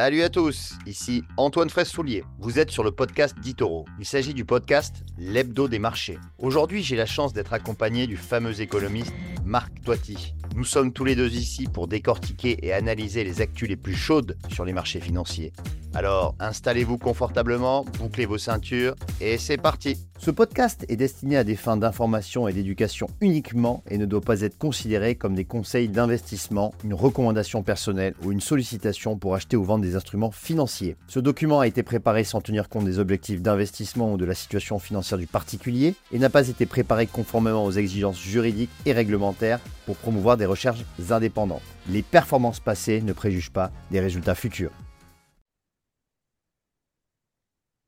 Salut à tous, ici Antoine Fraisse-Soulier. Vous êtes sur le podcast d'Itoro. Il s'agit du podcast L'Hebdo des marchés. Aujourd'hui, j'ai la chance d'être accompagné du fameux économiste Marc Toiti. Nous sommes tous les deux ici pour décortiquer et analyser les actus les plus chaudes sur les marchés financiers. Alors, installez-vous confortablement, bouclez vos ceintures et c'est parti. Ce podcast est destiné à des fins d'information et d'éducation uniquement et ne doit pas être considéré comme des conseils d'investissement, une recommandation personnelle ou une sollicitation pour acheter ou vendre des instruments financiers. Ce document a été préparé sans tenir compte des objectifs d'investissement ou de la situation financière du particulier et n'a pas été préparé conformément aux exigences juridiques et réglementaires pour promouvoir des recherches indépendantes. Les performances passées ne préjugent pas des résultats futurs.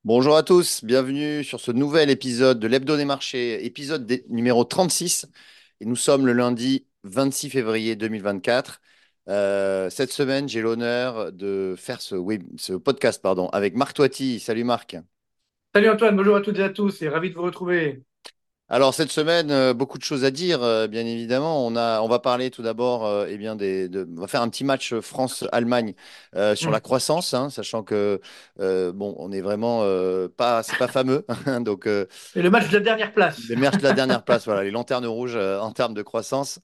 Bonjour à tous, bienvenue sur ce nouvel épisode de l'Hebdo des marchés, épisode numéro 36. Et nous sommes le lundi 26 février 2024. Euh, cette semaine, j'ai l'honneur de faire ce, ce podcast pardon, avec Marc Toiti. Salut Marc. Salut Antoine, bonjour à toutes et à tous et ravi de vous retrouver. Alors cette semaine, euh, beaucoup de choses à dire, euh, bien évidemment. On a, on va parler tout d'abord, euh, eh bien des, de, on va faire un petit match France-Allemagne sur la mm. croissance, hein, sachant que bon, on est vraiment pas, c'est pas fameux, hein, donc. et le match de la dernière place. Le match de la dernière place, voilà, les lanternes rouges en termes de croissance.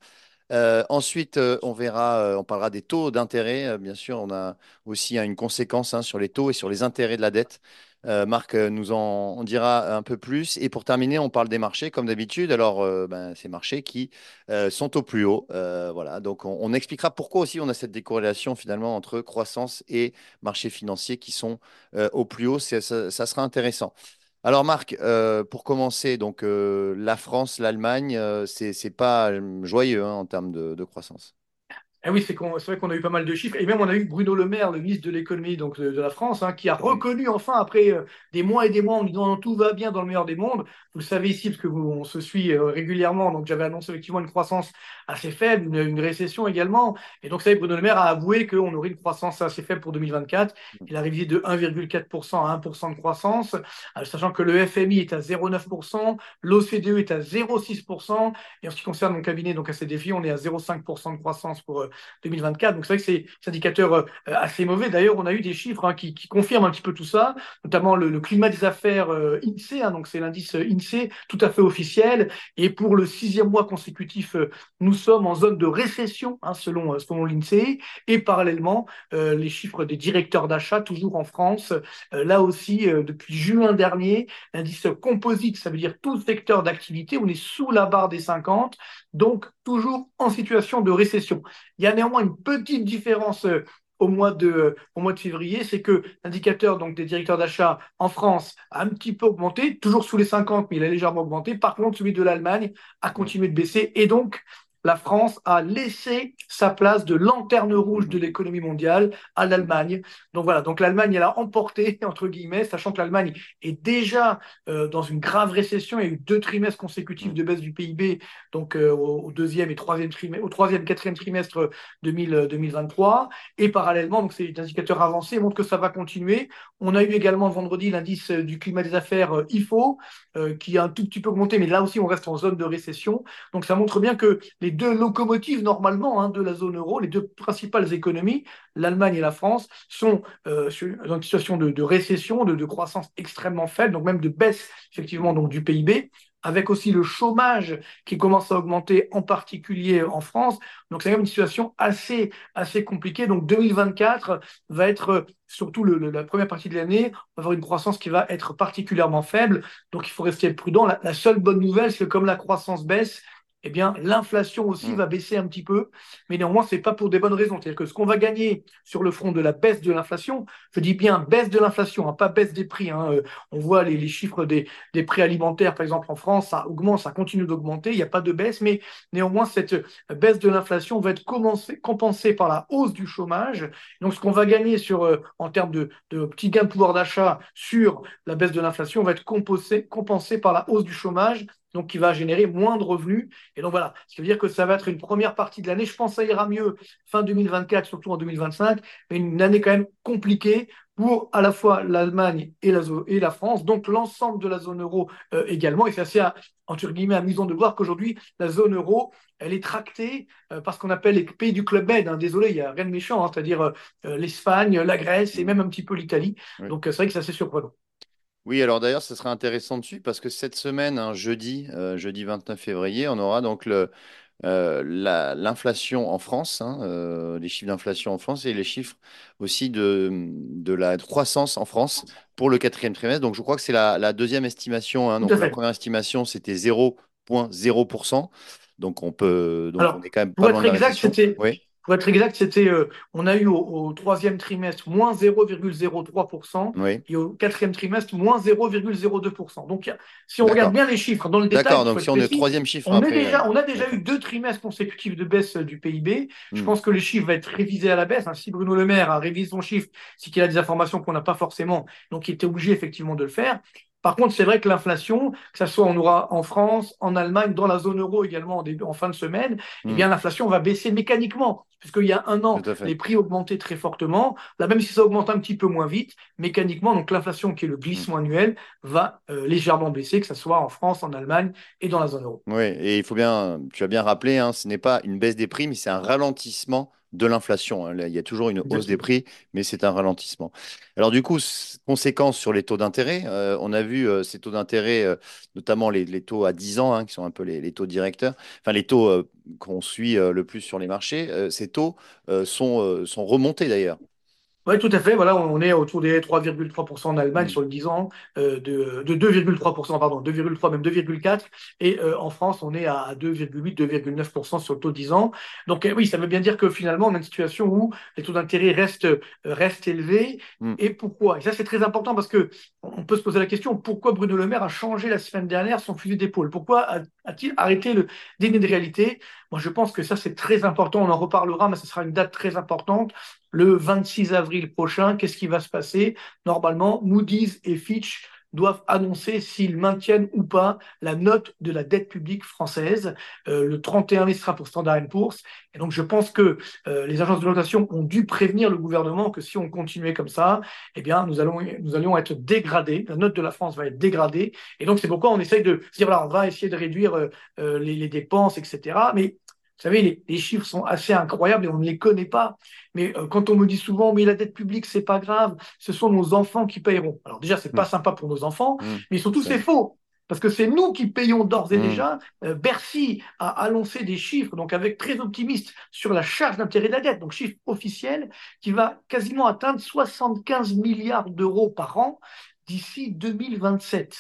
Ensuite, on verra, on parlera des taux d'intérêt. bien sûr, on a aussi hein, une conséquence hein, sur les taux et sur les intérêts de la dette. Euh, Marc euh, nous en, dira un peu plus. Et pour terminer, on parle des marchés comme d'habitude. Alors, euh, ben, ces marchés qui sont au plus haut. voilà. Donc, on, expliquera pourquoi aussi on a cette décorrélation finalement entre croissance et marchés financiers qui sont au plus haut. Ça, sera intéressant. Alors Marc, pour commencer, donc la France, l'Allemagne, c'est pas joyeux hein, en termes de croissance. Ah oui, c'est vrai qu'on a eu pas mal de chiffres. Et même, on a eu Bruno Le Maire, le ministre de l'économie donc de, la France, hein, qui a reconnu enfin, après euh, des mois et des mois, en disant tout va bien dans le meilleur des mondes. Vous le savez ici, parce que vous, on se suit euh, régulièrement. Donc, j'avais annoncé effectivement une croissance assez faible, une, récession également. Et donc, vous savez, Bruno Le Maire a avoué qu'on aurait une croissance assez faible pour 2024. Il a révisé de 1,4% à 1% de croissance, euh, sachant que le FMI est à 0,9%, l'OCDE est à 0,6%. Et en ce qui concerne mon cabinet, donc à ces défis, on est à 0,5% de croissance pour 2024. Donc c'est vrai que c'est un indicateur euh, assez mauvais. D'ailleurs, on a eu des chiffres hein, qui, confirment un petit peu tout ça, notamment le, climat des affaires euh, INSEE, hein, donc c'est l'indice euh, INSEE tout à fait officiel. Et pour le sixième mois consécutif, nous sommes en zone de récession hein, selon, selon l'INSEE. Et parallèlement, les chiffres des directeurs d'achat, toujours en France, là aussi, depuis juin dernier, l'indice composite, ça veut dire tout secteur d'activité, on est sous la barre des 50, donc toujours en situation de récession. Il y a néanmoins une petite différence euh, au mois de, au mois de février, c'est que l'indicateur donc, des directeurs d'achat en France a un petit peu augmenté, toujours sous les 50, mais il a légèrement augmenté. Par contre, celui de l'Allemagne a continué de baisser. Et donc, la France a laissé sa place de lanterne rouge de l'économie mondiale à l'Allemagne. Donc voilà, donc l'Allemagne, elle a emporté, entre guillemets, sachant que l'Allemagne est déjà euh, dans une grave récession. Il y a eu deux trimestres consécutifs de baisse du PIB, donc euh, au deuxième et troisième trimestre, au troisième, quatrième trimestre 2023. Et parallèlement, donc c'est indicateur avancé, montre que ça va continuer. On a eu également vendredi l'indice du climat des affaires euh, IFO, qui a un tout petit peu augmenté, mais là aussi, on reste en zone de récession. Donc ça montre bien que les deux locomotives normalement hein, de la zone euro, les deux principales économies, l'Allemagne et la France, sont euh, dans une situation de, récession, de, croissance extrêmement faible, donc même de baisse effectivement donc, du PIB avec aussi le chômage qui commence à augmenter, en particulier en France. Donc, c'est quand même une situation assez, assez compliquée. Donc, 2024 va être, surtout la première partie de l'année, on va avoir une croissance qui va être particulièrement faible. Donc, il faut rester prudent. la seule bonne nouvelle, c'est que comme la croissance baisse, eh bien, l'inflation aussi mm. va baisser un petit peu, mais néanmoins, ce n'est pas pour des bonnes raisons. C'est-à-dire que ce qu'on va gagner sur le front de la baisse de l'inflation, je dis bien baisse de l'inflation, hein, pas baisse des prix. Hein. Euh, on voit les, chiffres des, prix alimentaires, par exemple, en France, ça augmente, ça continue d'augmenter, il n'y a pas de baisse, mais néanmoins, cette baisse de l'inflation va être compensée par la hausse du chômage. Donc, ce qu'on va gagner sur, euh, en termes de, de petits gains de pouvoir d'achat sur la baisse de l'inflation va être compensé, compensé par la hausse du chômage donc qui va générer moins de revenus. Et donc voilà, ce qui veut dire que ça va être une première partie de l'année. Je pense que ça ira mieux fin 2024, surtout en 2025, mais une année quand même compliquée pour à la fois l'Allemagne et la, et la France, donc l'ensemble de la zone euro euh, également. Et c'est assez, entre guillemets, amusant de voir qu'aujourd'hui, la zone euro, elle est tractée euh, par ce qu'on appelle les pays du Club Med. Hein. Désolé, il n'y a rien de méchant, hein. c'est-à-dire euh, l'Espagne, la Grèce et même un petit peu l'Italie. Donc c'est vrai que c'est assez surprenant. Oui, alors d'ailleurs, ce serait intéressant dessus parce que cette semaine, un jeudi, jeudi 29 février, on aura donc le, euh, l'inflation en France, hein, euh, les chiffres d'inflation en France et les chiffres aussi de, de, la croissance en France pour le quatrième trimestre. Donc je crois que c'est la, deuxième estimation. Hein. donc la première estimation, c'était 0,0%. Donc on peut, donc on est quand même pas loin de la pour être exact, c'était, euh, on a eu au, troisième trimestre moins 0,03% et au quatrième trimestre moins 0,02%. Donc, si on regarde bien les chiffres dans le détail, d'accord. Donc, si on est au troisième chiffre, on, déjà, on a déjà eu deux trimestres consécutifs de baisse euh, du PIB. Je hmm. pense que le chiffre va être révisé à la baisse. Hein. Si Bruno Le Maire a révisé son chiffre, c'est qu'il a des informations qu'on n'a pas forcément, donc il était obligé effectivement de le faire. Par contre, c'est vrai que l'inflation, que ce soit on aura en France, en Allemagne, dans la zone euro également en, fin de semaine, eh bien hmm. l'inflation va baisser mécaniquement. Puisqu'il y a un an, les prix augmentaient très fortement. Là, même si ça augmente un petit peu moins vite, mécaniquement, donc l'inflation qui est le glissement hmm. annuel va euh, légèrement baisser, que ce soit en France, en Allemagne et dans la zone euro. Oui, et il faut bien, tu as bien rappelé, hein, ce n'est pas une baisse des prix, mais c'est un ralentissement de l'inflation. Hein. Il y a toujours une hausse des prix, mais c'est un ralentissement. Alors du coup, conséquence sur les taux d'intérêt. Euh, on a vu euh, ces taux d'intérêt, euh, notamment les, taux à 10 ans, hein, qui sont un peu les, taux directeurs, enfin les taux qu'on suit le plus sur les marchés. ces taux sont, sont remontés d'ailleurs. Oui, tout à fait. Voilà, on est autour des 3,3% en Allemagne mm. sur le 10 ans, euh, de, de 2,3%, pardon, 2,3, même 2,4. Et euh, en France, on est à 2,8, 2,9% sur le taux 10 ans. Donc euh, oui, ça veut bien dire que finalement, on a une situation où les taux d'intérêt restent, restent élevés. Mm. Et pourquoi? Et ça, c'est très important parce que on peut se poser la question, pourquoi Bruno Le Maire a changé la semaine dernière son fusil d'épaule? Pourquoi a-t-il arrêté le déni de réalité? Moi, je pense que ça, c'est très important. On en reparlera, mais ce sera une date très importante le 26 avril prochain. Qu'est-ce qui va se passer? Normalement, Moody's et Fitch doivent annoncer s'ils maintiennent ou pas la note de la dette publique française. Euh, le 31 mai sera pour Standard Poor's. Et donc, je pense que euh, les agences de notation ont dû prévenir le gouvernement que si on continuait comme ça, eh bien, nous allons, nous allions être dégradés. La note de la France va être dégradée. Et donc, c'est pourquoi on essaye de dire, voilà, on va essayer de réduire euh, les, les, dépenses, etc. Mais vous savez, les, chiffres sont assez incroyables et on ne les connaît pas. Mais euh, quand on me dit souvent, mais la dette publique, c'est pas grave, ce sont nos enfants qui paieront. Alors déjà, c'est pas mm. sympa pour nos enfants, mm. mais surtout, c'est faux. Parce que c'est nous qui payons d'ores et mm. déjà. Euh, Bercy a annoncé des chiffres, donc avec très optimiste, sur la charge d'intérêt de la dette, donc chiffre officiel, qui va quasiment atteindre 75 milliards d'euros par an d'ici 2027.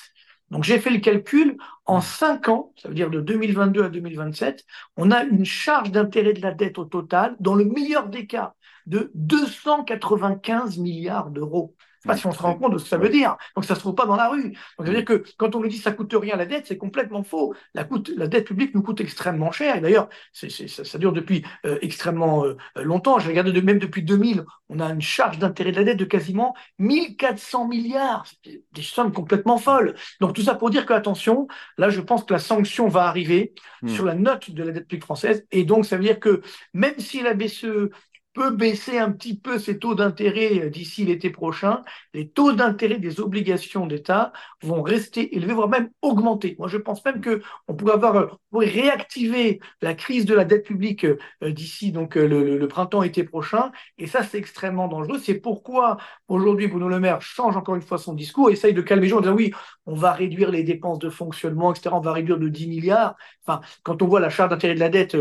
Donc j'ai fait le calcul, en 5 ans, ça veut dire de 2022 à 2027, on a une charge d'intérêt de la dette au total, dans le meilleur des cas, de 295 milliards d'euros pas si on se rend compte de ce que ça veut dire. Donc ça se trouve pas dans la rue. Donc ça veut dire que quand on nous dit ça coûte rien la dette, c'est complètement faux. La, coûte, la dette publique nous coûte extrêmement cher. Et d'ailleurs, ça, ça, dure depuis euh, extrêmement euh, longtemps. J'ai regardé de, même depuis 2000, on a une charge d'intérêt de la dette de quasiment 1400 milliards. Des sommes complètement folles. Donc tout ça pour dire que attention, là je pense que la sanction va arriver hmm. sur la note de la dette publique française. Et donc ça veut dire que même si la BCE peut baisser un petit peu ses taux d'intérêt euh, d'ici l'été prochain, les taux d'intérêt des obligations d'État vont rester élevés, voire même augmenter. Moi, je pense même qu'on pourrait avoir, euh, pourrait réactiver la crise de la dette publique euh, d'ici donc le, printemps-été prochain, et ça, c'est extrêmement dangereux. C'est pourquoi aujourd'hui Bruno Le Maire change encore une fois son discours, essaye de calmer les gens en disant oui, on va réduire les dépenses de fonctionnement, etc. On va réduire de 10 milliards. Enfin, quand on voit la charge d'intérêt de la dette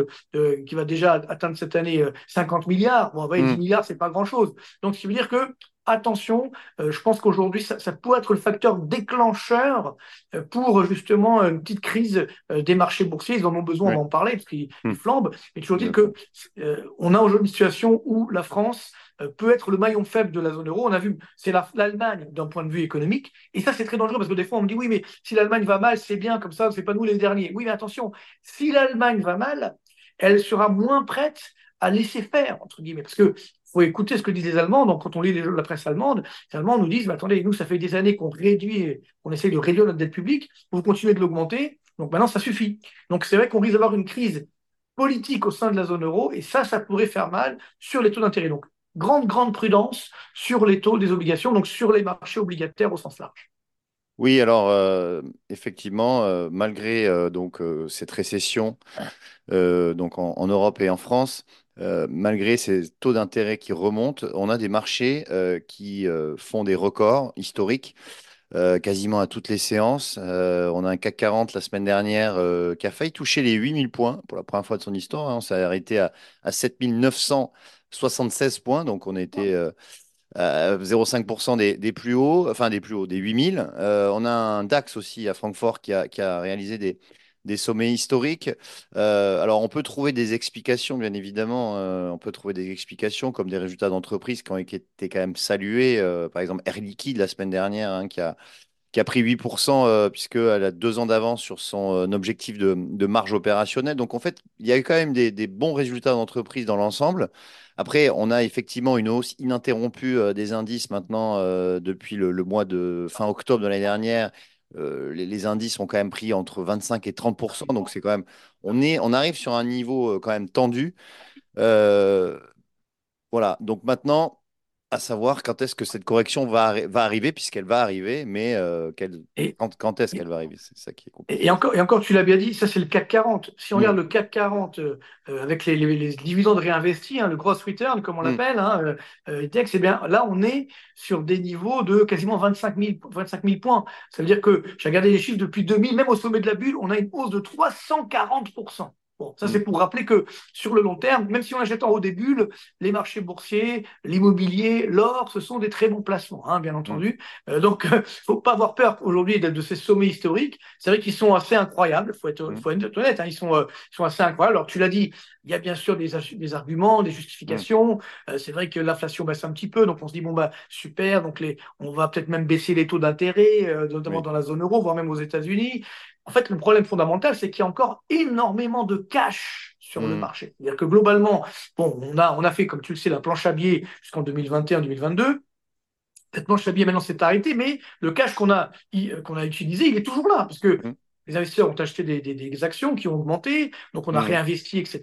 qui va déjà atteindre cette année 50 milliards milliards. Bon, 10 mm. milliards, c'est pas grand-chose. Donc, ce qui veut dire que, attention, euh, je pense qu'aujourd'hui, ça, ça, pourrait être le facteur déclencheur euh, pour justement une petite crise euh, des marchés boursiers. Ils en ont besoin, d'en parler, parce qu'ils mm. flambent. Mais toujours dire que on a aujourd'hui une situation où la France peut être le maillon faible de la zone euro. On a vu, c'est l'Allemagne d'un point de vue économique. Et ça, c'est très dangereux parce que des fois, on me dit, oui, mais si l'Allemagne va mal, c'est bien, comme ça, c'est pas nous les derniers. Oui, mais attention, si l'Allemagne va mal, elle sera moins prête à laisser faire, entre guillemets. Parce que faut écouter ce que disent les Allemands. Donc, quand on lit la presse allemande, les Allemands nous disent, attendez, nous, ça fait des années qu'on réduit, qu'on essaye de réduire notre dette publique, vous continuez de l'augmenter, donc maintenant, ça suffit. Donc, c'est vrai qu'on risque d'avoir une crise politique au sein de la zone euro, et ça, ça pourrait faire mal sur les taux d'intérêt. Donc, grande, grande prudence sur les taux des obligations, donc sur les marchés obligataires au sens large. Oui, alors euh, effectivement, euh, malgré euh, donc cette récession donc en, Europe et en France, malgré ces taux d'intérêt qui remontent, on a des marchés qui font des records historiques. quasiment à toutes les séances. on a un CAC 40 la semaine dernière qui a failli toucher les 8000 points pour la première fois de son histoire. Hein. On s'est arrêté à, à 7976 points, donc on a été 0,5% des, des, plus hauts, enfin des plus hauts, des 8000. Euh, on a un DAX aussi à Francfort qui a, qui a réalisé des, des, sommets historiques. Euh, alors on peut trouver des explications, bien évidemment. Euh, on peut trouver des explications comme des résultats d'entreprise qui ont été quand même salués. par exemple, Air Liquide la semaine dernière hein, qui a qui a pris 8% puisqu'elle a deux ans d'avance sur son objectif de, marge opérationnelle. Donc en fait, il y a eu quand même des, bons résultats d'entreprise dans l'ensemble. Après, on a effectivement une hausse ininterrompue euh, des indices maintenant euh, depuis le, mois de fin octobre de l'année dernière. Euh, les, indices ont quand même pris entre 25 et 30% donc c'est quand même, on est, on arrive sur un niveau quand même tendu. voilà. Donc maintenant, à savoir quand est-ce que cette correction va, va arriver, puisqu'elle va arriver, mais euh, quand, quand est-ce qu'elle va arriver? C'est ça qui est compliqué. Et encore, et encore tu l'as bien dit, ça c'est le CAC 40. Si on mm. regarde le CAC 40 euh, avec les, les, dividendes réinvestis, hein, le gross return, comme on mm. l'appelle, hein, euh, eh bien, là on est sur des niveaux de quasiment 25 000, 25 000 points. Ça veut dire que, j'ai regardé les chiffres depuis 2000, même au sommet de la bulle, on a une hausse de 340 Bon, ça c'est mm. pour rappeler que sur le long terme, même si on achète en haut des bulles, les marchés boursiers, l'immobilier, l'or, ce sont des très bons placements, hein, bien mm. entendu. Euh, donc, euh, faut pas avoir peur aujourd'hui de, ces sommets historiques. C'est vrai qu'ils sont assez incroyables, faut être, mm. faut être honnête. Hein, ils sont, euh, ils sont assez incroyables. Alors, tu l'as dit, il y a bien sûr des, des arguments, des justifications. Euh, c'est vrai que l'inflation baisse un petit peu, donc on se dit bon bah super, donc les, on va peut-être même baisser les taux d'intérêt, notamment dans la zone euro, voire même aux États-Unis. En fait, le problème fondamental, c'est qu'il y a encore énormément de cash sur le hmm. marché. C'est-à-dire que globalement, bon, on a, on a fait, comme tu le sais, la planche à billets jusqu'en 2021-2022. Cette planche à billets maintenant s'est arrêtée, mais le cash qu'on a, qu'on a utilisé, il est toujours là, parce que hmm. les investisseurs ont acheté des, des, actions qui ont augmenté, donc on a hmm. réinvesti, etc.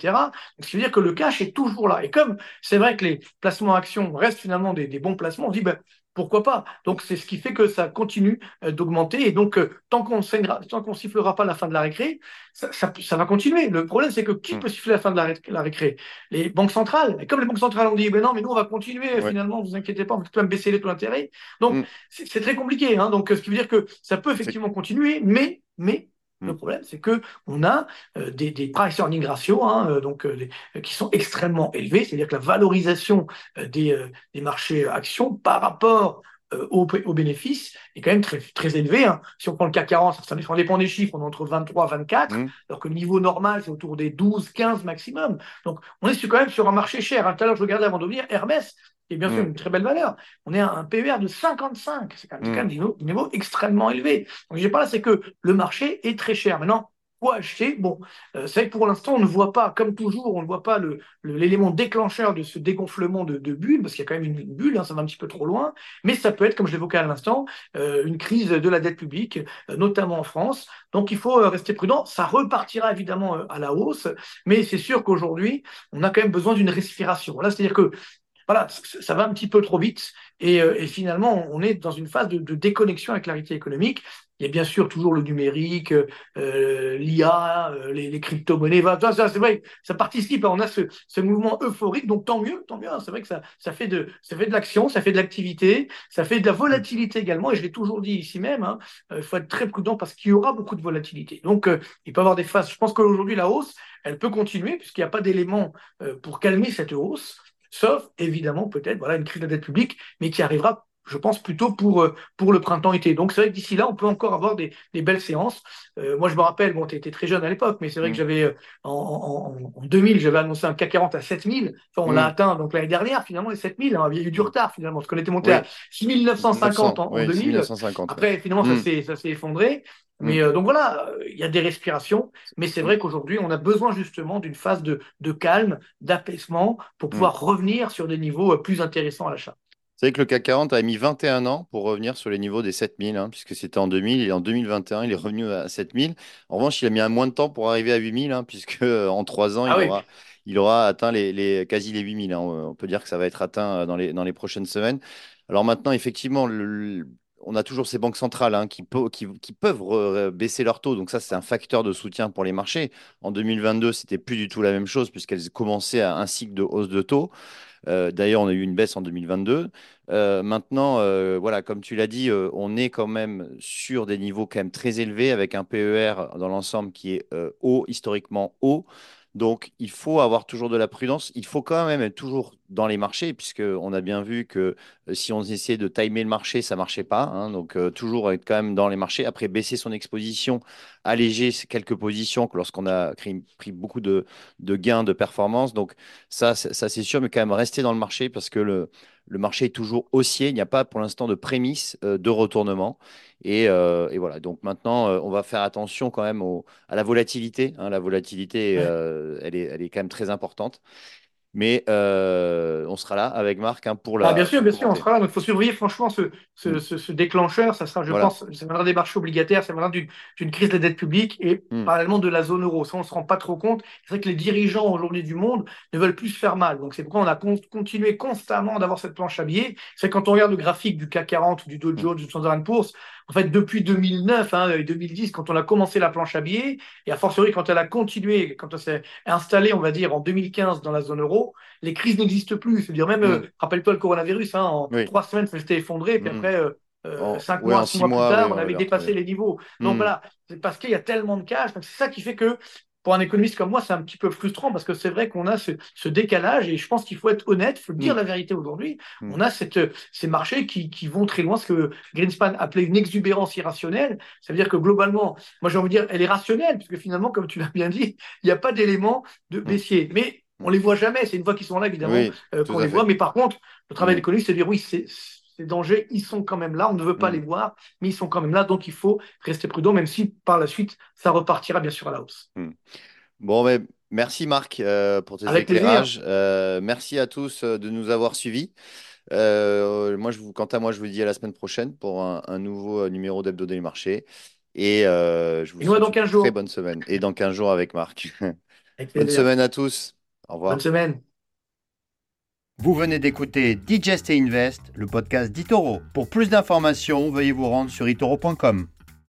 Donc, ce qui veut dire que le cash est toujours là. Et comme c'est vrai que les placements actions restent finalement des, bons placements, on dit, ben, pourquoi pas? Donc c'est ce qui fait que ça continue euh, d'augmenter et donc euh, tant qu'on tant qu'on sifflera pas la fin de la récré, ça, va continuer. Le problème c'est que qui mm. peut siffler la fin de la, récré Les banques centrales. Et comme les banques centrales ont dit ben non mais nous on va continuer finalement, vous inquiétez pas, on va quand même baisser les taux d'intérêt. Donc mm. c'est très compliqué. Hein. Donc ce qui veut dire que ça peut effectivement continuer, mais mais le mm. problème, c'est que on a euh, des, des, price earning ratio, hein, euh, donc euh, qui sont extrêmement élevés, c'est-à-dire que la valorisation des, des, marchés actions par rapport aux, aux, bénéfices est quand même très, très élevée. Hein. Si on prend le CAC 40, ça, ça dépend des chiffres, on est entre 23 et 24, alors que le niveau normal, c'est autour des 12, 15 maximum. Donc, on est quand même sur un marché cher. Hein. Tout à l'heure, je regardais avant de venir, Hermès, et bien sûr mm. une très belle valeur. On est à un PER de 55, c'est quand même, un mm. niveau, extrêmement élevé. Donc, je pas là, c'est que le marché est très cher. Maintenant, quoi acheter? Bon, euh, c'est vrai que pour l'instant, on ne voit pas, comme toujours, on ne voit pas l'élément le, déclencheur de ce dégonflement de, de bulle, parce qu'il y a quand même une, bulle, hein, ça va un petit peu trop loin, mais ça peut être, comme je l'évoquais à l'instant, euh, une crise de la dette publique, euh, notamment en France. Donc il faut rester prudent. Ça repartira évidemment à la hausse, mais c'est sûr qu'aujourd'hui, on a quand même besoin d'une respiration. Là, c'est-à-dire que voilà, ça va un petit peu trop vite euh, et, finalement, on est dans une phase de, déconnexion avec la réalité économique. Il y a bien sûr toujours le numérique, euh, l'IA, euh, les, crypto-monnaies. ça, c'est vrai, ça participe. On a ce, mouvement euphorique, donc tant mieux, tant mieux. Hein. c'est vrai que ça, ça fait de, ça fait de l'action, ça fait de l'activité, ça fait de la volatilité également. Et je l'ai toujours dit ici même, hein, il faut être très prudent parce qu'il y aura beaucoup de volatilité. Donc, il peut y avoir des phases. Je pense qu'aujourd'hui, la hausse, elle peut continuer puisqu'il n'y a pas d'éléments pour calmer cette hausse sauf évidemment peut-être voilà une crise de la dette publique, mais qui arrivera je pense plutôt pour, euh, pour le printemps-été. Donc c'est vrai que d'ici là, on peut encore avoir des, des belles séances. Euh, moi, je me rappelle, bon, tu étais très jeune à l'époque, mais c'est vrai que mm. j'avais, euh, en, en, 2000, j'avais annoncé un CAC 40 à 7000. Enfin, on l'a mm. atteint, donc l'année dernière, finalement, les 7000. Hein, il y a eu du retard, finalement, parce qu'on était monté à 6950 en, 2000. Après, finalement, ça mm. s'est effondré. Mais donc voilà, il y a des respirations, mais c'est vrai qu'aujourd'hui, on a besoin justement d'une phase de, de calme, d'apaisement pour pouvoir revenir sur des niveaux plus intéressants à l'achat. C'est vrai que le CAC 40 a mis 21 ans pour revenir sur les niveaux des 7000, hein, puisque c'était en 2000 et en 2021, il est revenu à 7000. En revanche, il a mis un moins de temps pour arriver à 8000, hein, puisque euh, en trois ans, il, ah aura, il aura atteint les, quasi les 8000. Hein. On peut dire que ça va être atteint dans les, dans les prochaines semaines. Alors maintenant, effectivement, on a toujours ces banques centrales hein, qui, peuvent baisser leur taux. Donc ça, c'est un facteur de soutien pour les marchés. En 2022, c'était plus du tout la même chose puisqu'elles commençaient à un cycle de hausse de taux. Euh, d'ailleurs, on a eu une baisse en 2022. Euh, maintenant, euh, voilà, comme tu l'as dit, on est quand même sur des niveaux quand même très élevés avec un PER dans l'ensemble qui est haut, historiquement haut. Donc, il faut avoir toujours de la prudence. Il faut quand même toujours dans les marchés, puisqu'on a bien vu que euh, si on essayait de timer le marché, ça ne marchait pas. Hein. donc, euh, toujours être quand même dans les marchés. Après, baisser son exposition, alléger quelques positions lorsqu'on a pris, beaucoup de, gains de performance. Donc, ça, ça c'est sûr, mais quand même rester dans le marché parce que le, le marché est toujours haussier. Il n'y a pas pour l'instant de prémisse euh, de retournement. Euh, et, voilà. Donc maintenant, on va faire attention quand même à la volatilité. Hein. La volatilité, elle, est, elle est quand même très importante. Mais euh, on sera là avec Marc hein, pour la. Ah, bien sûr, bien sûr, on sera là. il faut surveiller franchement ce, mm. ce, déclencheur. Ça sera, je pense, ça viendra des marchés obligataires, ça viendra d'une crise des dettes publiques et mm. parallèlement de la zone euro. Ça, on ne se rend pas trop compte. C'est vrai que les dirigeants aujourd'hui du monde ne veulent plus se faire mal. Donc c'est pourquoi on a continué constamment d'avoir cette planche à billets. C'est quand on regarde le graphique du CAC 40 ou du Dow mm. Jones, du Standard Poor's, en fait, depuis 2009 hein, et 2010, quand on a commencé la planche à billets, et a fortiori quand elle a continué, quand elle s'est installée, on va dire, en 2015 dans la zone euro, les crises n'existent plus. C'est-à-dire même, mm. euh, rappelle-toi le coronavirus, hein, en trois semaines, ça s'était effondré, puis mm. après, euh, euh, cinq mois, six mois, plus tard, on avait dépassé les niveaux. Donc mm. voilà, c'est parce qu'il y a tellement de cash. C'est ça qui fait que pour un économiste comme moi, c'est un petit peu frustrant parce que c'est vrai qu'on a ce, décalage et je pense qu'il faut être honnête, il faut dire mm. la vérité aujourd'hui. On a cette, ces marchés qui, qui, vont très loin, ce que Greenspan appelait une exubérance irrationnelle. Ça veut dire que globalement, moi j'ai envie de dire, elle est rationnelle, puisque finalement, comme tu l'as bien dit, il n'y a pas d'éléments de baissier. Mais on les voit jamais. C'est une fois qu'ils sont là, évidemment, euh, qu'on les voit. Mais par contre, le travail d'économiste, c'est de dire oui, c'est ces dangers, ils sont quand même là. On ne veut pas les voir, mais ils sont quand même là. Donc, il faut rester prudent, même si par la suite, ça repartira bien sûr à la hausse. Hmm. Bon, mais merci Marc euh, pour tes éclairages. Euh, merci à tous de nous avoir suivis. moi, je vous, quant à moi, je vous dis à la semaine prochaine pour un, nouveau numéro d'Hebdo des marchés. Et je vous souhaite une très bonne semaine. Et dans 15 jours avec Marc. bonne semaine à tous. Au revoir. Bonne semaine. Vous venez d'écouter Digest et Invest, le podcast d'Itoro. Pour plus d'informations, veuillez vous rendre sur itoro.com.